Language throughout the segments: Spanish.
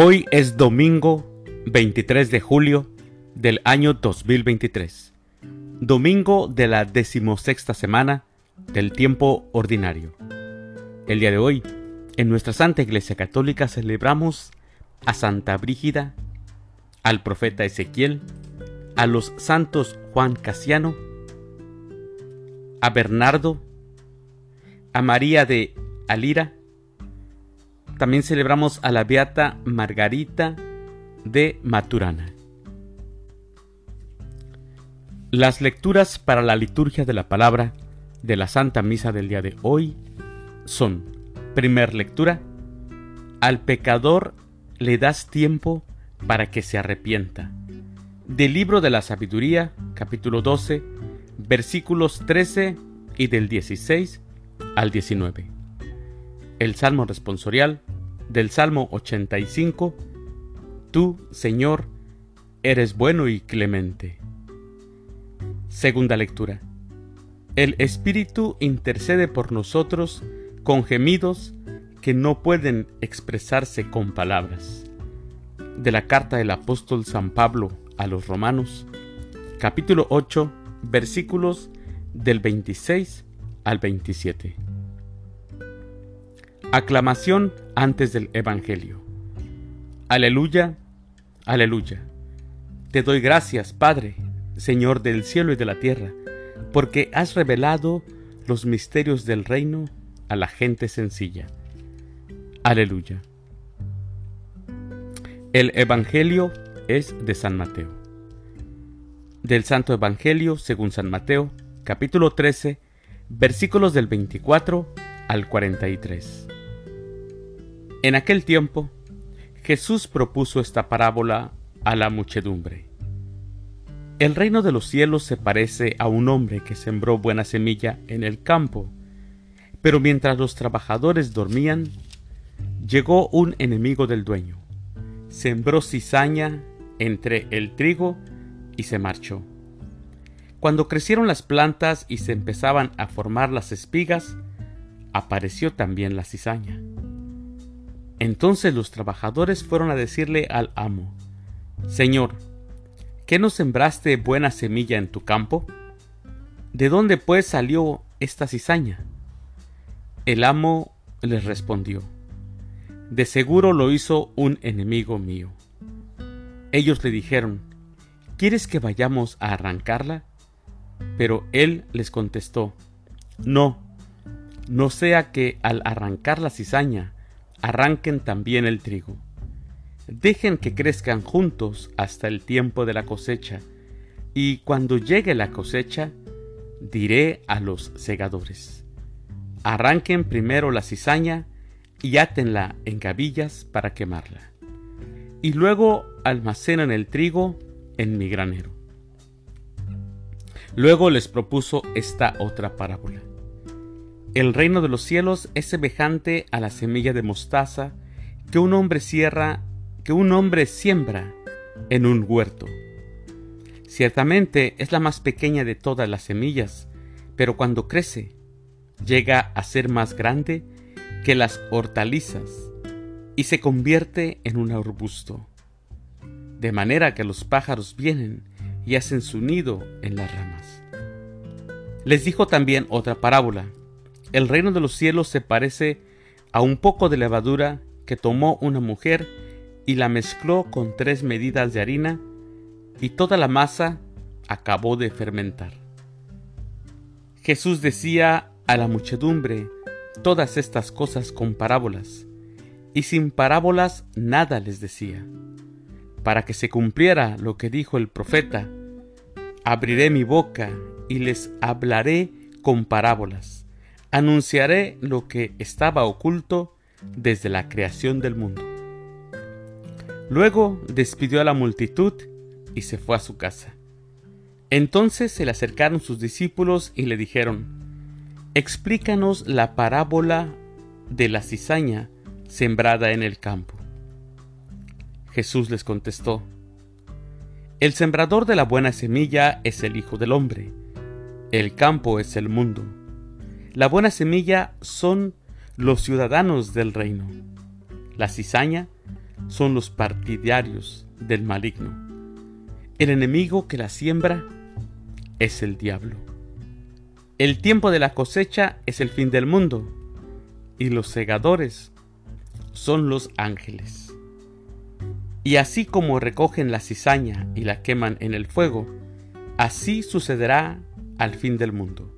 Hoy es domingo 23 de julio del año 2023, domingo de la decimosexta semana del tiempo ordinario. El día de hoy, en nuestra Santa Iglesia Católica celebramos a Santa Brígida, al profeta Ezequiel, a los santos Juan Casiano, a Bernardo, a María de Alira, también celebramos a la Beata Margarita de Maturana. Las lecturas para la liturgia de la palabra de la Santa Misa del día de hoy son, primer lectura, al pecador le das tiempo para que se arrepienta. Del libro de la sabiduría, capítulo 12, versículos 13 y del 16 al 19. El Salmo responsorial del Salmo 85, Tú, Señor, eres bueno y clemente. Segunda lectura. El Espíritu intercede por nosotros con gemidos que no pueden expresarse con palabras. De la carta del apóstol San Pablo a los Romanos, capítulo 8, versículos del 26 al 27. Aclamación antes del Evangelio. Aleluya, aleluya. Te doy gracias, Padre, Señor del cielo y de la tierra, porque has revelado los misterios del reino a la gente sencilla. Aleluya. El Evangelio es de San Mateo. Del Santo Evangelio según San Mateo, capítulo 13, versículos del 24 al 43. En aquel tiempo, Jesús propuso esta parábola a la muchedumbre. El reino de los cielos se parece a un hombre que sembró buena semilla en el campo, pero mientras los trabajadores dormían, llegó un enemigo del dueño, sembró cizaña entre el trigo y se marchó. Cuando crecieron las plantas y se empezaban a formar las espigas, apareció también la cizaña. Entonces los trabajadores fueron a decirle al amo, Señor, ¿qué no sembraste buena semilla en tu campo? ¿De dónde pues salió esta cizaña? El amo les respondió, De seguro lo hizo un enemigo mío. Ellos le dijeron, ¿Quieres que vayamos a arrancarla? Pero él les contestó, No, no sea que al arrancar la cizaña arranquen también el trigo. Dejen que crezcan juntos hasta el tiempo de la cosecha, y cuando llegue la cosecha, diré a los segadores, arranquen primero la cizaña y átenla en gavillas para quemarla, y luego almacenen el trigo en mi granero. Luego les propuso esta otra parábola. El reino de los cielos es semejante a la semilla de mostaza que un hombre cierra, que un hombre siembra en un huerto. Ciertamente es la más pequeña de todas las semillas, pero cuando crece, llega a ser más grande que las hortalizas y se convierte en un arbusto, de manera que los pájaros vienen y hacen su nido en las ramas. Les dijo también otra parábola el reino de los cielos se parece a un poco de levadura que tomó una mujer y la mezcló con tres medidas de harina y toda la masa acabó de fermentar. Jesús decía a la muchedumbre todas estas cosas con parábolas, y sin parábolas nada les decía, para que se cumpliera lo que dijo el profeta, abriré mi boca y les hablaré con parábolas anunciaré lo que estaba oculto desde la creación del mundo. Luego despidió a la multitud y se fue a su casa. Entonces se le acercaron sus discípulos y le dijeron, Explícanos la parábola de la cizaña sembrada en el campo. Jesús les contestó, El sembrador de la buena semilla es el Hijo del Hombre, el campo es el mundo. La buena semilla son los ciudadanos del reino. La cizaña son los partidarios del maligno. El enemigo que la siembra es el diablo. El tiempo de la cosecha es el fin del mundo y los segadores son los ángeles. Y así como recogen la cizaña y la queman en el fuego, así sucederá al fin del mundo.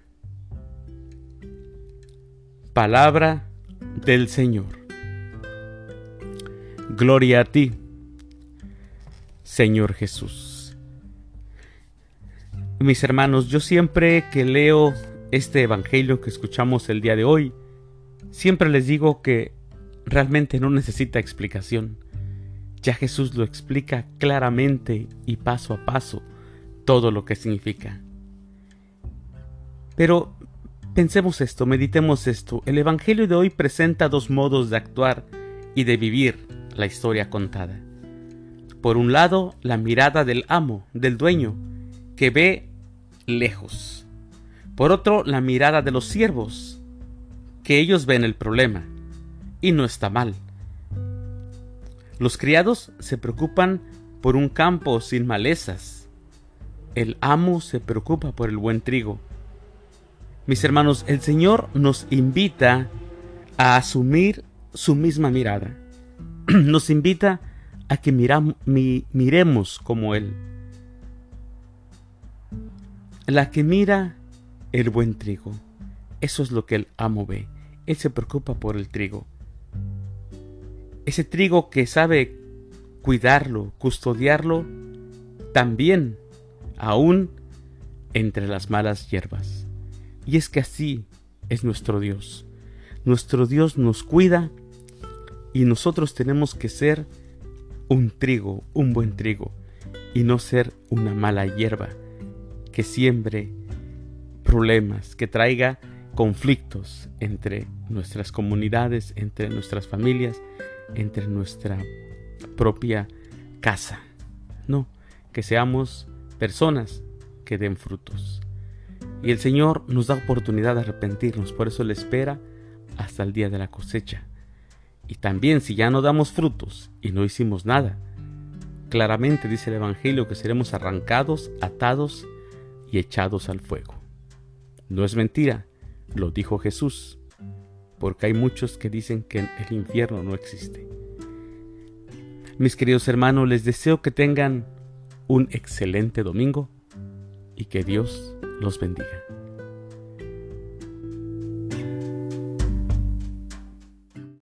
Palabra del Señor. Gloria a ti, Señor Jesús. Mis hermanos, yo siempre que leo este Evangelio que escuchamos el día de hoy, siempre les digo que realmente no necesita explicación. Ya Jesús lo explica claramente y paso a paso todo lo que significa. Pero pensemos esto, meditemos esto. El Evangelio de hoy presenta dos modos de actuar y de vivir la historia contada. Por un lado, la mirada del amo, del dueño, que ve lejos. Por otro, la mirada de los siervos, que ellos ven el problema. Y no está mal. Los criados se preocupan por un campo sin malezas. El amo se preocupa por el buen trigo. Mis hermanos, el Señor nos invita a asumir su misma mirada. nos invita a que miremos como Él. La que mira el buen trigo, eso es lo que el amo ve. Él se preocupa por el trigo. Ese trigo que sabe cuidarlo, custodiarlo, también, aún entre las malas hierbas. Y es que así es nuestro Dios. Nuestro Dios nos cuida y nosotros tenemos que ser un trigo, un buen trigo, y no ser una mala hierba que siembre problemas, que traiga conflictos entre nuestras comunidades, entre nuestras familias, entre nuestra propia casa. No, que seamos personas que den frutos. Y el Señor nos da oportunidad de arrepentirnos, por eso le espera hasta el día de la cosecha. Y también si ya no damos frutos y no hicimos nada, claramente dice el Evangelio que seremos arrancados, atados y echados al fuego. No es mentira, lo dijo Jesús, porque hay muchos que dicen que el infierno no existe. Mis queridos hermanos, les deseo que tengan un excelente domingo y que Dios los bendiga.